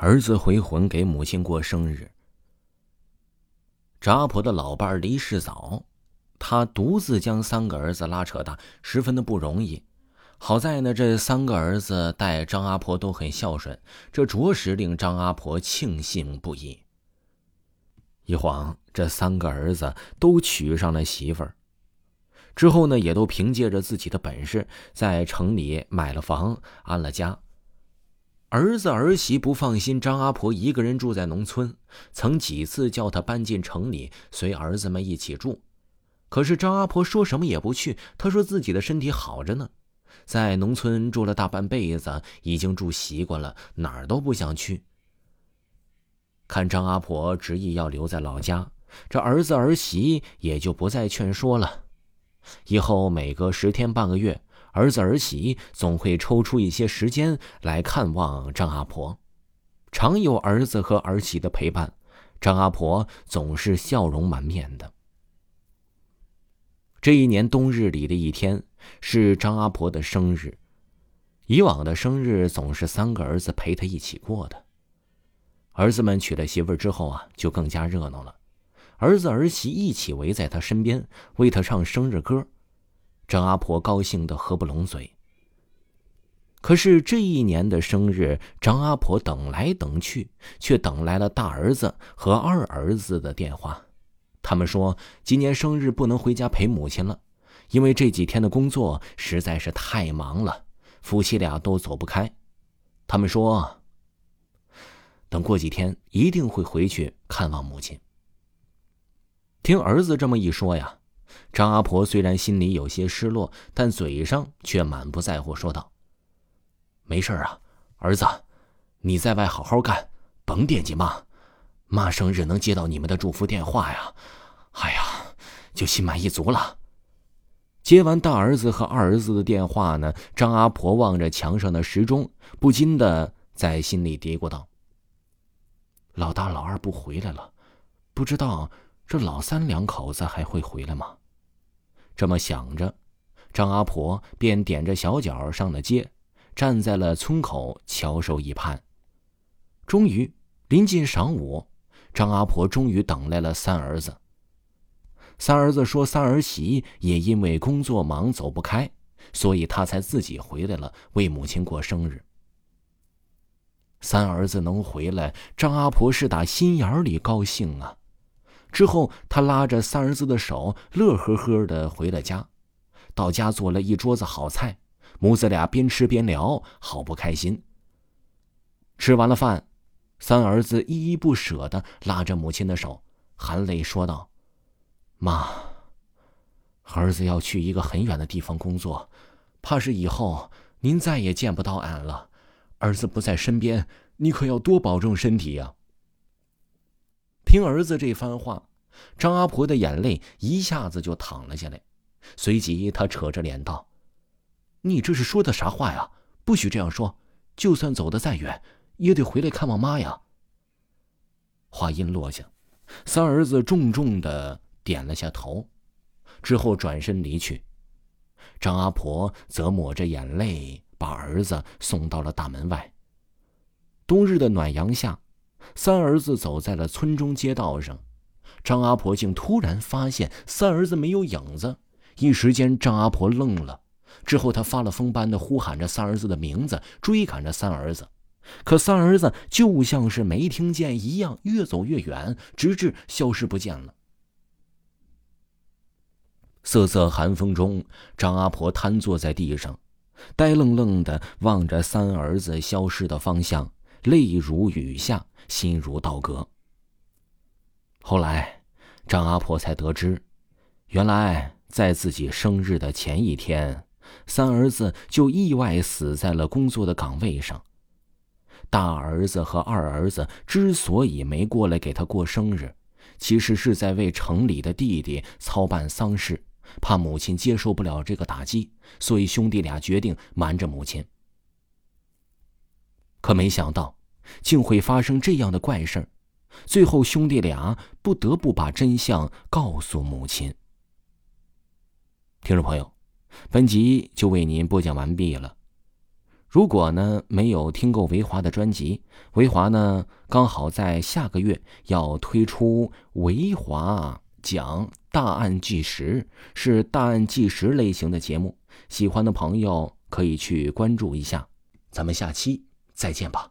儿子回魂给母亲过生日。张阿婆的老伴儿离世早，她独自将三个儿子拉扯大，十分的不容易。好在呢，这三个儿子待张阿婆都很孝顺，这着实令张阿婆庆幸不已。一晃，这三个儿子都娶上了媳妇儿，之后呢，也都凭借着自己的本事，在城里买了房，安了家。儿子儿媳不放心张阿婆一个人住在农村，曾几次叫她搬进城里，随儿子们一起住。可是张阿婆说什么也不去，她说自己的身体好着呢，在农村住了大半辈子，已经住习惯了，哪儿都不想去。看张阿婆执意要留在老家，这儿子儿媳也就不再劝说了。以后每隔十天半个月。儿子儿媳总会抽出一些时间来看望张阿婆，常有儿子和儿媳的陪伴，张阿婆总是笑容满面的。这一年冬日里的一天是张阿婆的生日，以往的生日总是三个儿子陪她一起过的。儿子们娶了媳妇之后啊，就更加热闹了，儿子儿媳一起围在她身边，为她唱生日歌。张阿婆高兴的合不拢嘴。可是这一年的生日，张阿婆等来等去，却等来了大儿子和二儿子的电话。他们说今年生日不能回家陪母亲了，因为这几天的工作实在是太忙了，夫妻俩都走不开。他们说，等过几天一定会回去看望母亲。听儿子这么一说呀。张阿婆虽然心里有些失落，但嘴上却满不在乎，说道：“没事啊，儿子，你在外好好干，甭惦记妈。妈生日能接到你们的祝福电话呀，哎呀，就心满意足了。”接完大儿子和二儿子的电话呢，张阿婆望着墙上的时钟，不禁的在心里嘀咕道：“老大、老二不回来了，不知道这老三两口子还会回来吗？”这么想着，张阿婆便踮着小脚上了街，站在了村口翘首以盼。终于临近晌午，张阿婆终于等来了三儿子。三儿子说：“三儿媳也因为工作忙走不开，所以他才自己回来了，为母亲过生日。”三儿子能回来，张阿婆是打心眼里高兴啊。之后，他拉着三儿子的手，乐呵呵的回了家。到家做了一桌子好菜，母子俩边吃边聊，好不开心。吃完了饭，三儿子依依不舍的拉着母亲的手，含泪说道：“妈，儿子要去一个很远的地方工作，怕是以后您再也见不到俺了。儿子不在身边，你可要多保重身体呀。”听儿子这番话，张阿婆的眼泪一下子就淌了下来，随即她扯着脸道：“你这是说的啥话呀？不许这样说！就算走得再远，也得回来看望妈呀。”话音落下，三儿子重重的点了下头，之后转身离去。张阿婆则抹着眼泪，把儿子送到了大门外。冬日的暖阳下。三儿子走在了村中街道上，张阿婆竟突然发现三儿子没有影子，一时间张阿婆愣了。之后，她发了疯般的呼喊着三儿子的名字，追赶着三儿子，可三儿子就像是没听见一样，越走越远，直至消失不见了。瑟瑟寒风中，张阿婆瘫坐在地上，呆愣愣的望着三儿子消失的方向。泪如雨下，心如刀割。后来，张阿婆才得知，原来在自己生日的前一天，三儿子就意外死在了工作的岗位上。大儿子和二儿子之所以没过来给他过生日，其实是在为城里的弟弟操办丧事，怕母亲接受不了这个打击，所以兄弟俩决定瞒着母亲。可没想到，竟会发生这样的怪事儿，最后兄弟俩不得不把真相告诉母亲。听众朋友，本集就为您播讲完毕了。如果呢没有听够维华的专辑，维华呢刚好在下个月要推出维华讲大案纪实，是大案纪实类型的节目，喜欢的朋友可以去关注一下。咱们下期再见吧。